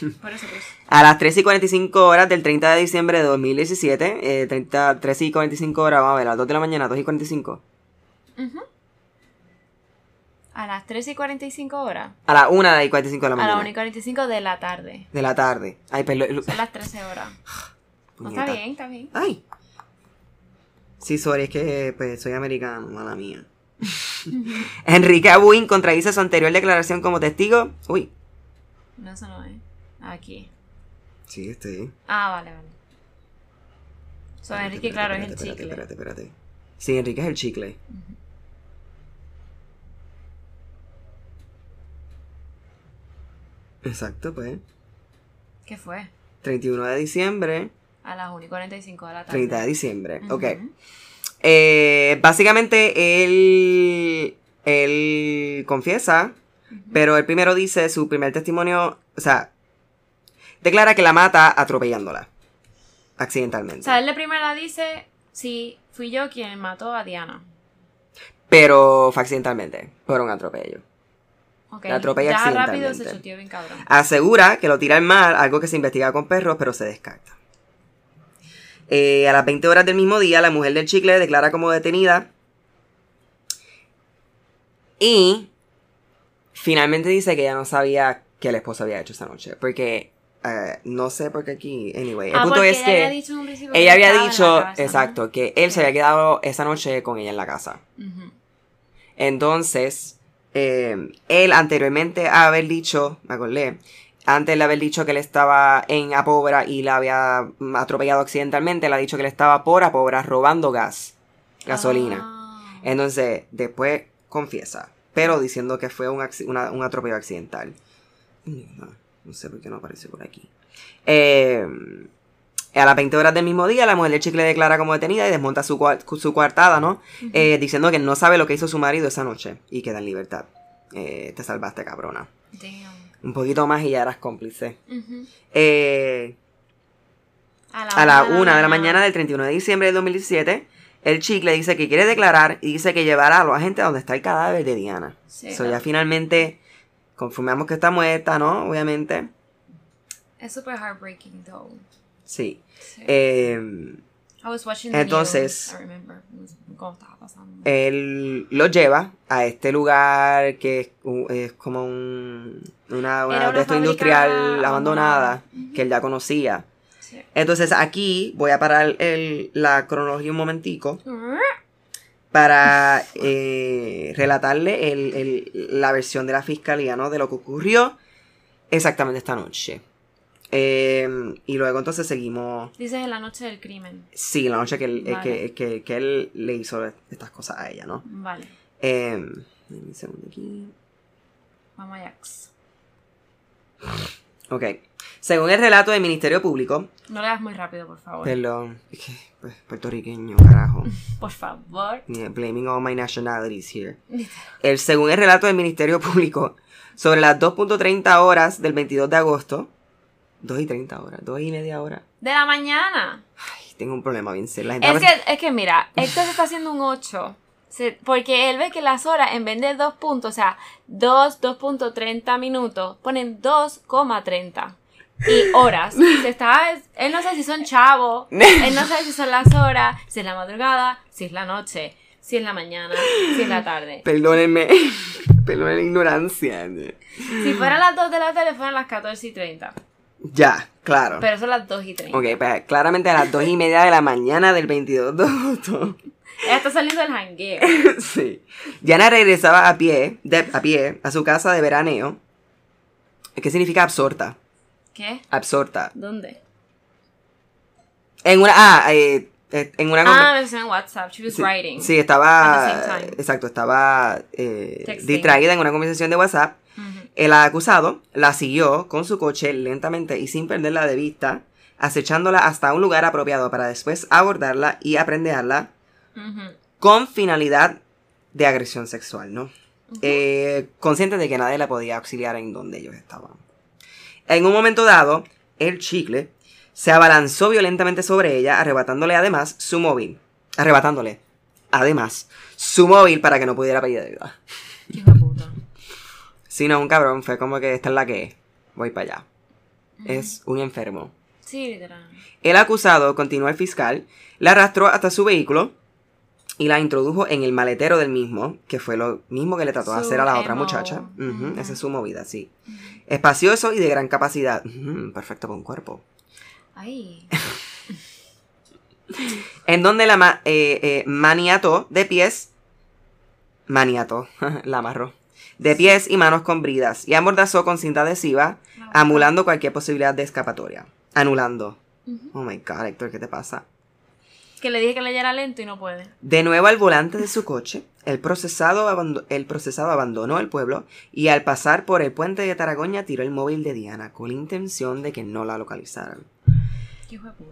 ujú. Por eso, pues. A las 3 y 45 horas del 30 de diciembre de 2017, eh, 30, 3 y 45 horas, vamos a ver, a las 2 de la mañana, 2 y 45. Ujú. A las 13 y 45 horas. A las 1 y 45 de la A mañana. las 1 y 45 de la tarde. De la tarde. Ay, perdón. Son las 13 horas. [SIGHS] No, está bien, está bien. Ay. Sí, sorry, es que pues, soy americano, mala mía. [LAUGHS] [LAUGHS] Enrique Abuin contradice su anterior declaración como testigo. Uy. No, eso no es. Aquí. Sí, este. Ah, vale, vale. So, Espérate, Enrique, espérate, claro, es el espérate, chicle. Espérate, espérate, espérate. Sí, Enrique es el chicle. Exacto, pues. ¿Qué fue? 31 de diciembre, A las 1 y 45 de la tarde. 30 de diciembre. Ujú. Ok. Eh, básicamente, él, él confiesa, pero él primero dice su primer testimonio, o sea, declara que la mata atropellándola, accidentalmente. O sea, él de primera dice, sí, fui yo quien mató a Diana. pero fue accidentalmente, por un atropello. La atropella ya rápido accidentalmente. se chuteó bien cabrón. Asegura que lo tira al mar, algo que se investiga con perros, pero se descarta. Eh, a las 20 horas del mismo día, la mujer del chicle declara como detenida. Y finalmente dice que ella no sabía que el esposo había hecho esa noche. Porque eh, no sé por qué aquí. Anyway, el ah, punto es ella que había dicho que ella había dicho, casa, ¿no? exacto, que él se había quedado esa noche con ella en la casa. Entonces, eh, él anteriormente a haber dicho, me acordé, antes de haber dicho que él estaba en Apobra y la había atropellado accidentalmente, él ha dicho que él estaba por Apobra robando gas, gasolina. Ah. Entonces, después confiesa, pero diciendo que fue un, una- atropello accidental. No, no sé por qué no aparece por aquí. Eh, a las 20 horas del mismo día, la mujer del chicle declara como detenida y desmonta su, su coartada, ¿no? Eh, diciendo que no sabe lo que hizo su marido esa noche y queda en libertad. Eh, te salvaste, cabrona. Damn. Un poquito más y ya eras cómplice. Eh, a la 1 de la mañana del 31 de diciembre del 2017, el chicle dice que quiere declarar y dice que llevará a los agentes a donde está el cadáver de Diana. Sí, So, claro. ya finalmente confirmamos que está muerta, ¿no? Obviamente. Es super heartbreaking, though. Sí. Sí. Eh, I was watching the entonces- news, I remember. ¿Cómo estaba pasando? él lo lleva a este lugar que es, es como un, una, una una de esto industrial abandonada, abandonada. que él ya conocía. Sí. Entonces aquí voy a parar el- la cronología un momentico para eh, relatarle el- el- la versión de la fiscalía, ¿no? De lo que ocurrió exactamente esta noche. Eh, y luego entonces seguimos, Dices en la noche del crimen. sí, la noche que él, eh, que, que- que él le hizo estas cosas a ella, ¿no? Vale. Eh, un segundo aquí. Vamos a Jax. Ok. Según el relato del Ministerio Público, No le das muy rápido, por favor. perdón, es que, pues, puertorriqueño, carajo. [LAUGHS] Por favor. Blaming all my nationalities here. El, según el relato del Ministerio Público, sobre las 2.30 horas del 22 de agosto, 2 y 30 horas, 2 y media hora. De la mañana. Ay, tengo un problema bien serio. Es que, es que mira, Héctor se está haciendo un 8 Se- porque él ve que las horas, en vez de 2 puntos, o sea, 2, 2.30 minutos, ponen 2,30. Y horas. [LAUGHS] Se está, él no sabe si son chavos, él no sabe si son las horas, si es la madrugada, si es la noche, si es la mañana, si es la tarde. Perdónenme. [LAUGHS] Perdónen la ignorancia. Si fueran las 2 de la tarde, fueran las 14 y 30. Ya, claro. Pero son las 2 y 30. Ok, pues claramente a las dos y media de la mañana del 22 de agosto. Ella está saliendo del jangueo. [LAUGHS] sí. Diana regresaba a pie, de- a pie, a su casa de veraneo. ¿Qué significa absorta? ¿Qué? Absorta. ¿Dónde? En una, ah, eh, eh, en una Ah, en WhatsApp. She was sí, writing. sí, estaba, exacto, estaba eh, distraída en una conversación de WhatsApp. Ujú. El acusado la siguió con su coche lentamente y sin perderla de vista, acechándola hasta un lugar apropiado para después abordarla y aprenderla con finalidad de agresión sexual, ¿no? Eh, consciente de que nadie la podía auxiliar en donde ellos estaban. En un momento dado, el chicle se abalanzó violentamente sobre ella, arrebatándole además su móvil. Arrebatándole, además, su móvil para que no pudiera pedir ayuda. Qué puta. Si no, un cabrón, fue como que esta es la que. Voy para allá. Es un enfermo. Sí, literal. El acusado, continuó el fiscal, la arrastró hasta su vehículo y la introdujo en el maletero del mismo, que fue lo mismo que le trató de hacer a la otra muchacha. Esa es su movida, sí. Espacioso y de gran capacidad. Perfecto para un cuerpo. Ay. [LAUGHS] En donde la ma- eh, eh, maniató de pies. Maniató, [LAUGHS] la amarró. De pies y manos con bridas y amordazó con cinta adhesiva, anulando cualquier posibilidad de escapatoria. Anulando. Oh my god, Héctor, ¿qué te pasa? Que le dije que leyera lento y no puede. De nuevo al volante de su coche, el procesado, el procesado abandonó el pueblo y al pasar por el puente de Taragoña tiró el móvil de Diana con la intención de que no la localizaran.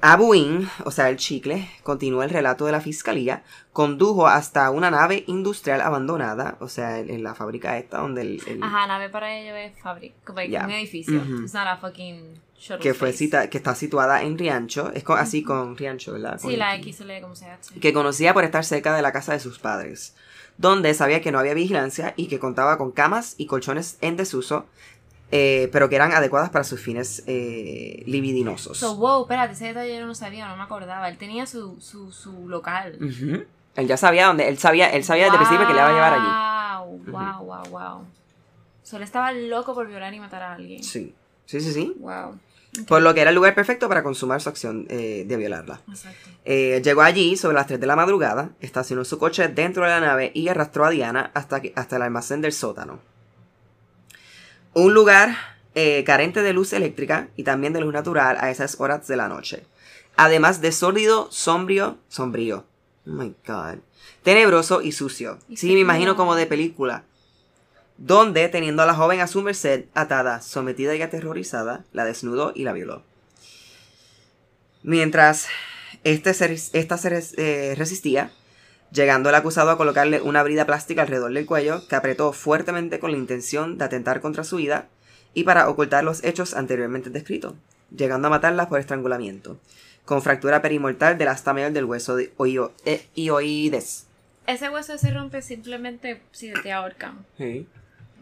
Abuin, o sea, el chicle, continuó el relato de la fiscalía, condujo hasta una nave industrial abandonada, o sea, en, en la fábrica esta donde el... el- Ajá, nave para ello es fábrica. Como un edificio. It's not a fucking shuttle que fue cita, que está situada en Riancho, es con- así con Riancho, ¿verdad? Sí, Con- la X se lee como se hace. que conocía por estar cerca de la casa de sus padres, donde sabía que no había vigilancia y que contaba con camas y colchones en desuso, eh, pero que eran adecuadas para sus fines eh, libidinosos. So, wow, espérate, ese detalle yo no sabía, no me acordaba. Él tenía su, su, su local. Él ya sabía dónde, él sabía, él sabía desde el principio que le iba a llevar allí. Wow, wow, wow, wow. Solo estaba loco por violar y matar a alguien. Sí, sí, sí, sí. Wow. Por lo que era el lugar perfecto para consumar su acción eh, de violarla. Eh, llegó allí sobre las 3 de la madrugada, estacionó su coche dentro de la nave y arrastró a Diana hasta, que- hasta el almacén del sótano. Un lugar eh, carente de luz eléctrica y también de luz natural a esas horas de la noche. Además de sólido, sombrío, sombrío. Oh my god. Tenebroso y sucio. Y Sí, me imagino como de película. Donde, teniendo a la joven a su merced, atada, sometida y aterrorizada, la desnudó y la violó. Mientras este se esta se res- eh, resistía, llegando el acusado a colocarle una brida plástica alrededor del cuello que apretó fuertemente con la intención de atentar contra su vida y para ocultar los hechos anteriormente descritos, llegando a matarla por estrangulamiento, con fractura perimortal del asta mayor del hueso de oio- eh, ioides. Ese hueso se rompe simplemente si te ahorcan.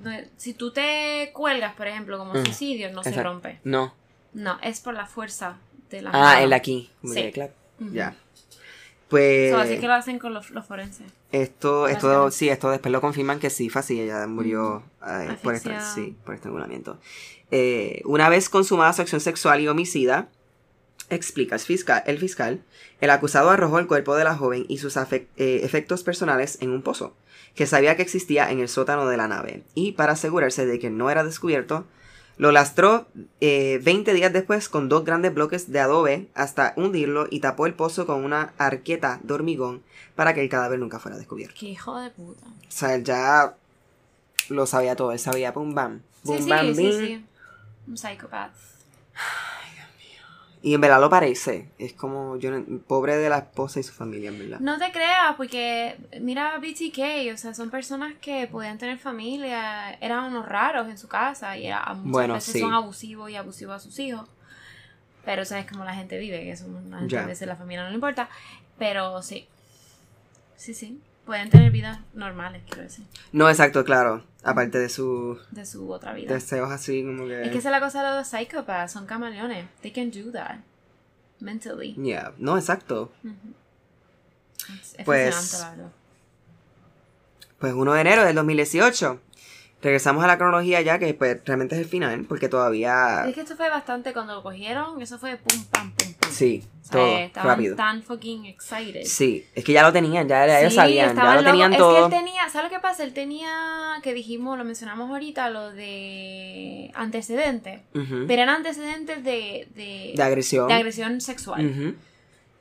No, Si tú te cuelgas, por ejemplo, como Mm, suicidio, no se rompe. No. No, es por la fuerza de la Ah, mano. el aquí. Sí. Claro. Ya. Pues So, así que lo hacen con los, los forenses. esto, esto, sí, esto después lo confirman que sí, así, ella murió eh, por, Asfixiada. sí, por estrangulamiento. Eh, una vez consumada su acción sexual y homicida, explica el fiscal, el fiscal, el acusado arrojó el cuerpo de la joven y sus eh, efectos personales en un pozo, que sabía que existía en el sótano de la nave, y para asegurarse de que no era descubierto, lo lastró eh, 20 días después con dos grandes bloques de adobe hasta hundirlo y tapó el pozo con una arqueta de hormigón para que el cadáver nunca fuera descubierto. Qué hijo de puta. O sea, él ya lo sabía todo, él sabía pum bam, Sí, bum sí, bam sí, bim. sí. Un psychopath. Y en verdad lo parece, es como yo pobre de la esposa y su familia, en verdad. No te creas, porque mira BTK, o sea, son personas que podían tener familia, eran unos raros en su casa y a- muchas Bueno, veces sí. son abusivos y abusivos a sus hijos. Pero sabes cómo la gente vive, que eso a veces la familia no le importa. Pero sí. Sí, sí. Pueden tener vidas normales, quiero decir, No, exacto, claro. Aparte de sus de su otra vida. deseos así como que... Es que esa es la cosa de los psychopaths, son camaleones. They can do that. Mentally. Yeah, no, exacto. Es, es Pues- fascinante, la verdad. Pues 1 de enero del 2018. Regresamos a la cronología ya, que pues realmente es el final, porque todavía... Es que esto fue bastante, cuando lo cogieron, eso fue pum, pam, pum, pum. Sí, todo, estaban rápido. tan fucking excited. Sí, es que ya lo tenían, ya ellos Sí, sabían, ya lo locos. tenían Es todo. que él tenía, ¿sabes lo que pasa? Él tenía, que dijimos, lo mencionamos ahorita, lo de antecedentes. Pero eran antecedentes de, de, De agresión. de agresión sexual.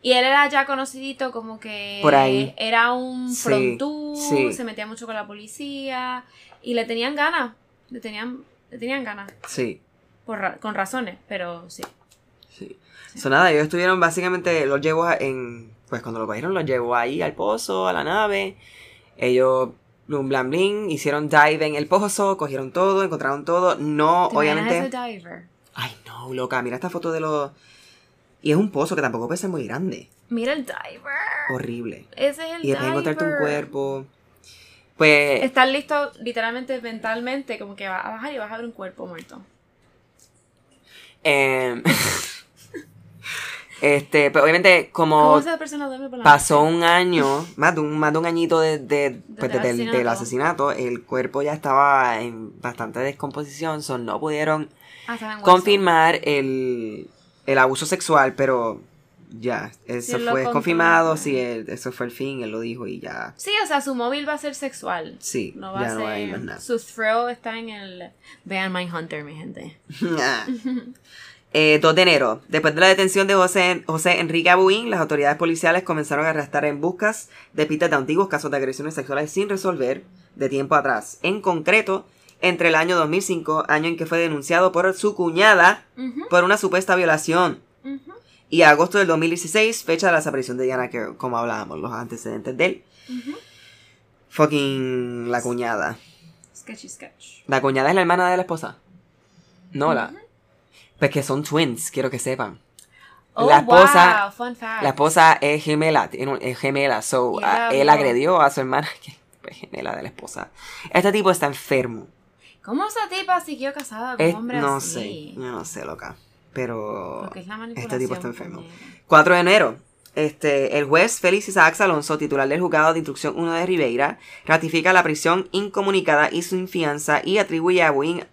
Y él era ya conocidito como que Por ahí. era un Sí, frontú, sí. se metía mucho con la policía y le tenían ganas, le tenían, le tenían ganas, Sí, por con razones, pero sí. So, nada, ellos estuvieron básicamente, los llevó en, pues cuando lo cogieron, los llevó ahí al pozo, a la nave. Ellos, blum, blam, bling, hicieron dive en el pozo, cogieron todo, encontraron todo. No, ¿Te imaginas obviamente. diver? Ay, no, loca, mira esta foto de los. Y es un pozo que tampoco puede ser muy grande. Mira el diver. Horrible. Ese es el Y diver. encontrarte un cuerpo. Pues. Estar listo literalmente mentalmente, como que vas a bajar y vas a ver un cuerpo muerto. em, [LAUGHS] este, pero obviamente, ¿Cómo como esa persona duerme por la pasó un año, más de un, más de un añito de, de- pues, Desde el de- del, asesinato. asesinato, el cuerpo ya estaba en bastante descomposición, so no pudieron? Ah, confirmar el, el abuso sexual, pero ya, eso Sí, fue confirmado, sí, él- eso fue el fin, él lo dijo y ya, Sí, o sea, su móvil va a ser sexual. sí, No va ya a no ser. nada. Su thrill está en el. Vean Mindhunter, mi gente. [LAUGHS] [LAUGHS] Eh, 2 de enero. Después de la detención de José, José Enrique Abuín, las autoridades policiales comenzaron a arrestar en buscas de pistas de antiguos casos de agresiones sexuales sin resolver de tiempo atrás. En concreto, entre el año 2005, año en que fue denunciado por su cuñada por una supuesta violación, y agosto del 2016, fecha de la desaparición de Diana Kerr, como hablábamos, los antecedentes de él. Fucking la cuñada. Sketchy sketch. ¿La cuñada es la hermana de la esposa? No, la... Pues que son twins, quiero que sepan. Oh, la esposa... wow, fun fact. La esposa es gemela, es gemela, so él agredió a su hermana, [LAUGHS] que es gemela de la esposa. Este tipo está enfermo. ¿Cómo esa tipa siguió casada con un hombre no así? sé, yo no sé, loca. Pero Lo es la este tipo está enfermo. puñeta. 4 de enero. Este, el juez Félix Isaac Alonso, titular del juzgado de instrucción 1 de Ribeira, ratifica la prisión incomunicada y sin fianza y atribuye a Buin,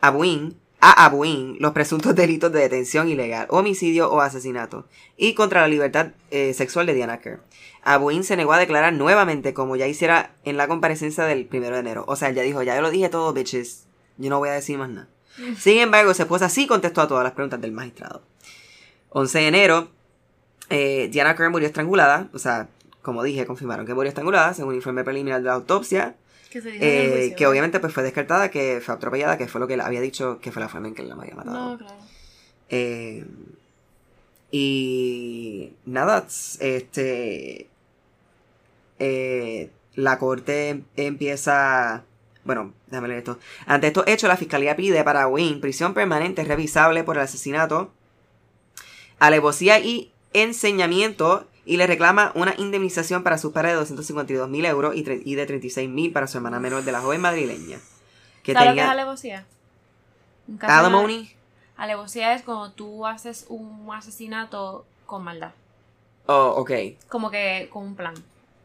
a Buin, a Abuin los presuntos [LAUGHS] delitos de detención ilegal, homicidio o asesinato y contra la libertad eh, sexual de Diana Kerr. Abuin se negó a declarar nuevamente como ya hiciera en la comparecencia del 1 de enero. O sea, ya dijo, ya yo lo dije todo, bitches. Yo no voy a decir más nada. Sin embargo, su esposa sí contestó a todas las preguntas del magistrado. 11 de enero, eh, Diana Kerr murió estrangulada. O sea, como dije, confirmaron que murió estrangulada, según el informe preliminar de la autopsia. Que se dijo en el eh, juicio, que obviamente pues fue descartada, que fue atropellada, que fue lo que él había dicho que fue la forma en que él la había matado. No, claro. Eh, y nada, este. eh, la corte empieza. Bueno, déjame leer esto. Ante estos hechos, la fiscalía pide para Wynne prisión permanente revisable por el asesinato, alevosía y enseñamiento y le reclama una indemnización para sus padres de 252 mil euros y, y de 36 mil para su hermana menor de la joven madrileña. Que ¿Sabes lo que es tenía alevosía? Alimony. Alevosía es cuando tú haces un asesinato con maldad. Oh, ok, Como que con un plan.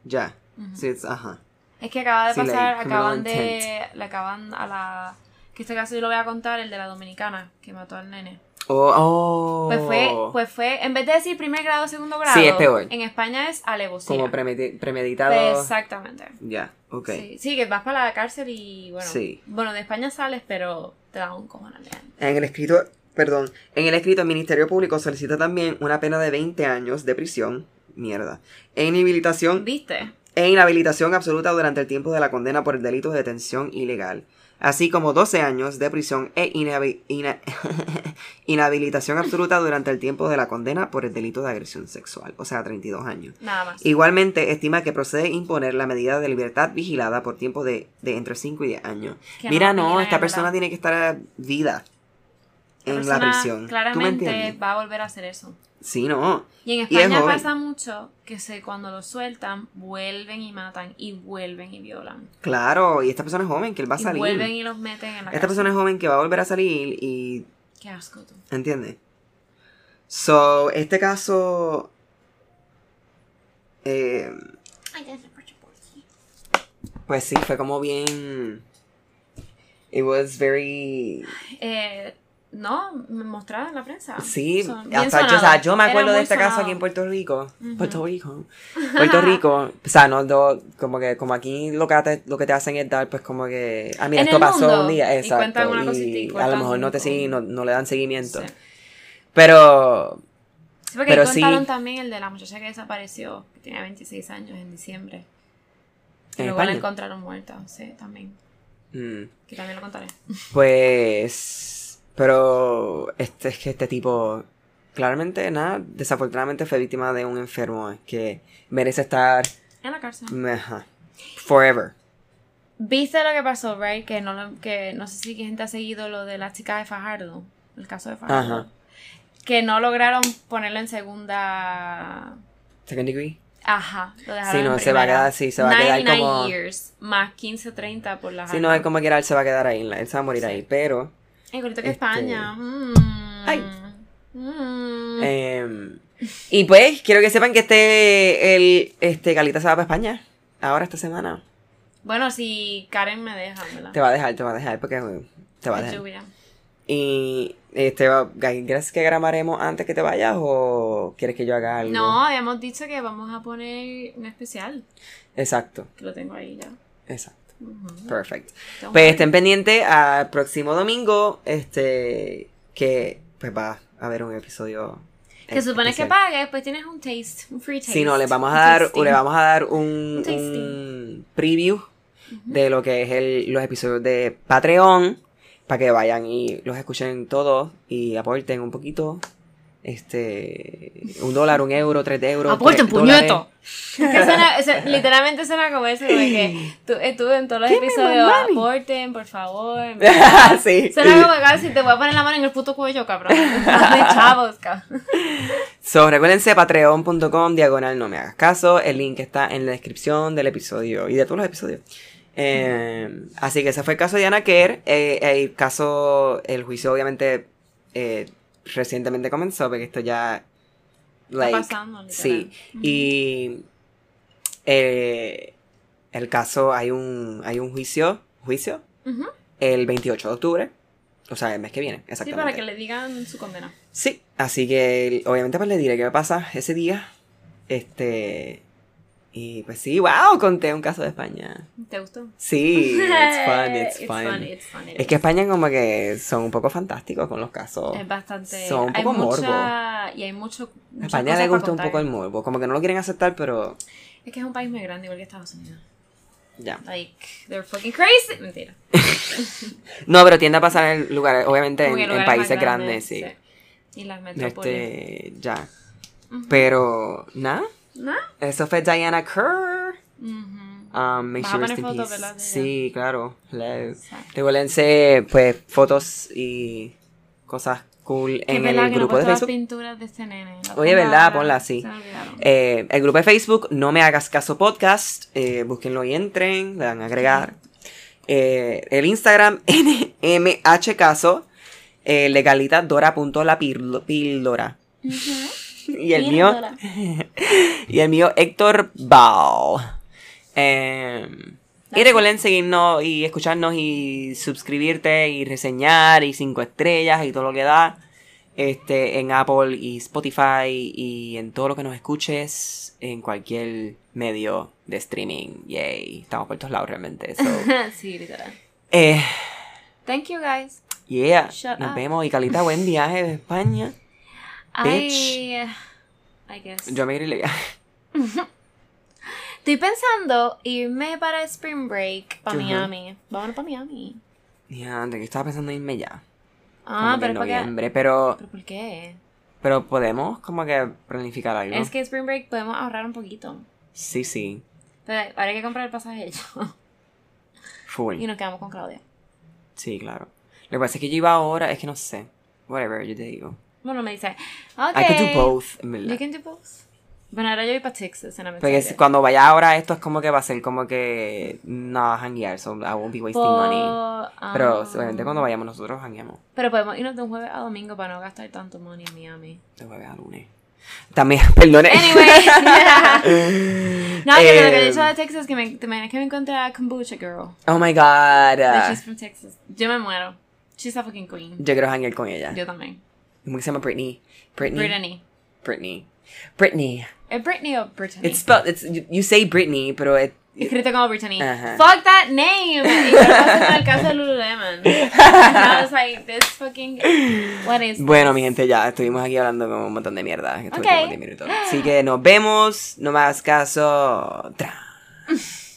ya. Ujú. Sí, es- ajá. Es que acaba de Sí, like pasar, criminal acaban de. Le acaban a la. Que este caso yo lo voy a contar, el de la dominicana, que mató al nene. Oh, oh. Pues fue, pues fue, en vez de decir primer grado, segundo grado, Sí, es peor. en España es alevosía. como premedi- premeditado. Exactamente. Ya, ok. Sí, sí, que vas para la cárcel y bueno. Sí. Bueno, de España sales, pero te dan un cojonal. En el escrito, perdón, en el escrito el Ministerio Público solicita también una pena de 20 años de prisión, mierda, e inhabilitación, ¿Viste? e inhabilitación absoluta durante el tiempo de la condena por el delito de detención ilegal, así como 12 años de prisión e inhabi- [LAUGHS] inhabilitación absoluta durante el tiempo de la condena por el delito de agresión sexual, o sea, 32 años. Nada más. Igualmente, estima que procede imponer la medida de libertad vigilada por tiempo de, de entre 5 y 10 años. Que Mira, no, esta persona tiene que estar vida La en la prisión. ¿Tú me Claramente entiendes? va a volver a hacer eso. Sí, no. Y en Y es España pasa mucho que se, cuando lo sueltan, vuelven y matan y vuelven y violan. Claro, y esta persona es joven que él va a Y salir. vuelven y los meten en la Esta cárcel. persona es joven que va a volver a salir y Qué asco tú. ¿Entiendes? So, este caso. eh, pues sí, fue como bien. It was very. Eh, no, me mostraron en la prensa. Sí, hasta yo, o sea, yo me acuerdo de este caso sonado. aquí en Puerto Rico. Puerto Rico. Puerto Rico. O sea, no, no, como que como aquí lo que, te, lo que te hacen es dar, pues como que. Ah, mira, esto pasó mundo, un día. Exacto. una y a lo mejor no te siguen, no, no le dan seguimiento. Sí. Pero. Sí, porque Pero contaron sí. también el de la muchacha que desapareció, que tenía 26 años en diciembre. ¿En luego la encontraron muerta, sí, también. mm, Que también lo contaré. Pues, pero este es que este tipo, claramente, nada, desafortunadamente fue víctima de un enfermo que merece estar, En la cárcel. ajá, forever. ¿Viste lo que pasó, right? Que no, lo- que no sé si gente ha seguido lo de la chica de Fajardo, el caso de Fajardo. Ajá. Que no lograron ponerlo en segunda... Second degree. Ajá, lo dejaron Sí, en no, se va a quedar, sí, se va a quedar 99 como- years, más 15 o 30 por la Si no es como quiera, él se va a quedar ahí, él se va a morir Sí. ahí, pero, Ay, ahorita que este- España. Mm. Ay. Mm. em, y pues, quiero que sepan que este, el, este, Galita se va para España, ahora esta semana. Bueno, si Karen me deja, ¿verdad? Te va a dejar, te va a dejar, porque te va a dejar. lluvia. Y, este, ¿quieres que grabaremos antes que te vayas o quieres que yo haga algo? No, habíamos dicho que vamos a poner un especial, Exacto, que lo tengo ahí ya. exacto. Perfect. Don't Pues worry. estén pendientes al próximo domingo, este, que pues va a haber un episodio. Que supones que pagues, pues tienes un taste, un free taste. Si no, les vamos a dar, le vamos a dar un, un preview de lo que es el, los episodios de Patreon, para que vayan y los escuchen todos y aporten un poquito. Este, un dólar, un euro, tres euros. ¡Aporten, tres dólares. puñeto! Literalmente suena como eso, de que tú, eh, en todos los episodios, aporten, por favor. [LAUGHS] sí. Suena como que si te voy a poner la mano en el puto cuello, cabrón. De chavos, cabrón. So, recuérdense patreon.com diagonal no me hagas caso. El link está en la descripción del episodio y de todos los episodios. Eh, así que ese fue el caso de Ana Kerr. Eh, el caso, el juicio obviamente eh, recientemente comenzó porque esto ya... like, pasando, literal. Sí. Y eh, el caso, hay un, hay un juicio, juicio, el 28 de octubre. O sea, el mes que viene, Sí, exactamente. para que le digan su condena. Sí, así que obviamente pues le diré qué me pasa ese día. Este. Y pues sí, wow, conté un caso de España. ¿Te gustó? Sí, [LAUGHS] it's fun, it's It's fun. fun, it's fun, Es que España como que son un poco fantásticos con los casos. Es bastante. Son un poco mucha, Y hay mucho. A España le gusta un poco el morbo, como que no lo quieren aceptar, pero Es que es un país muy grande, igual que Estados Unidos. ya. Like, they're fucking crazy. Mentira. [LAUGHS] No, pero tiende a pasar en lugares, obviamente en, países grandes, sí. Y las metrópolis. Este, ya. Ujú. Pero, nada, ¿No? eso fue Diana Kerr. Ujú. Um, make sure rest in peace. Sí, claro. Recuérdense, pues, fotos y cosas cool en el que no he grupo de Facebook. pinturas de este nene. Oye, ¿verdad? Ponla, sí. Eh, el grupo de Facebook, no me hagas caso podcast. Eh, búsquenlo y entren, le dan a agregar. Eh, el Instagram, [LAUGHS] NMH caso. Eh, legalita dora.lapíldora. [LAUGHS] Y el mío, [LAUGHS] y el mío, Héctor Ball. Eh, y recuerden seguirnos y escucharnos y suscribirte y reseñar y cinco estrellas y todo lo que da. Este, en Apple y Spotify y en todo lo que nos escuches en cualquier medio de streaming. Yay. Estamos por todos lados realmente. So, [LAUGHS] sí, literal. eh, Thank you, guys. yeah. Shut Nos up. vemos. Y Calita, buen viaje de España. I, I guess. Yo me iré viaje. Estoy pensando irme para Spring Break, para. Miami. Vámonos para Miami. Ya, que estaba pensando en irme ya. Ah, como pero en noviembre, pero, ¿Pero por qué? pero podemos como que planificar algo. Es que Spring Break podemos ahorrar un poquito. Sí, sí. Pero ahora hay que comprar el pasaje. Full. y nos quedamos con Claudia. Sí, claro. Lo que pasa es que yo iba ahora, es que no sé. Whatever, yo te digo. Bueno, me dice, ok. I could do both. You can do both. Bueno, ahora yo voy para Texas I'm Porque si- cuando vaya ahora esto es como que va a ser como que no janguear, so I won't be wasting money. Po- Pero ah. obviamente cuando vayamos nosotros jangueamos Pero podemos irnos de un jueves a domingo para no gastar tanto money en Miami. de jueves a lunes. También, [LAUGHS] perdone. Anyway. [LAUGHS] [LAUGHS] no, que lo que Eh, dicho de Texas que me, que me encontré a Kombucha Girl. Oh my god. That she's from Texas. Yo me muero. She's a fucking queen. Yo quiero janguear con ella. Yo también. ¿Cómo que se llama Britney? Britney. Brittany. Britney. Britney. ¿Es Britney o Brittany? It's spelled, it's, you, you say Britney, pero it, Escrito como Brittany. Fuck that name. Y el caso de Lululemon. [LAUGHS] And I was like, this fucking. What is Bueno, this? mi gente, ya estuvimos aquí hablando como un montón de mierda. estos Ok. últimos 10 minutos. Así que nos vemos. No me hagas caso. Tra. [LAUGHS]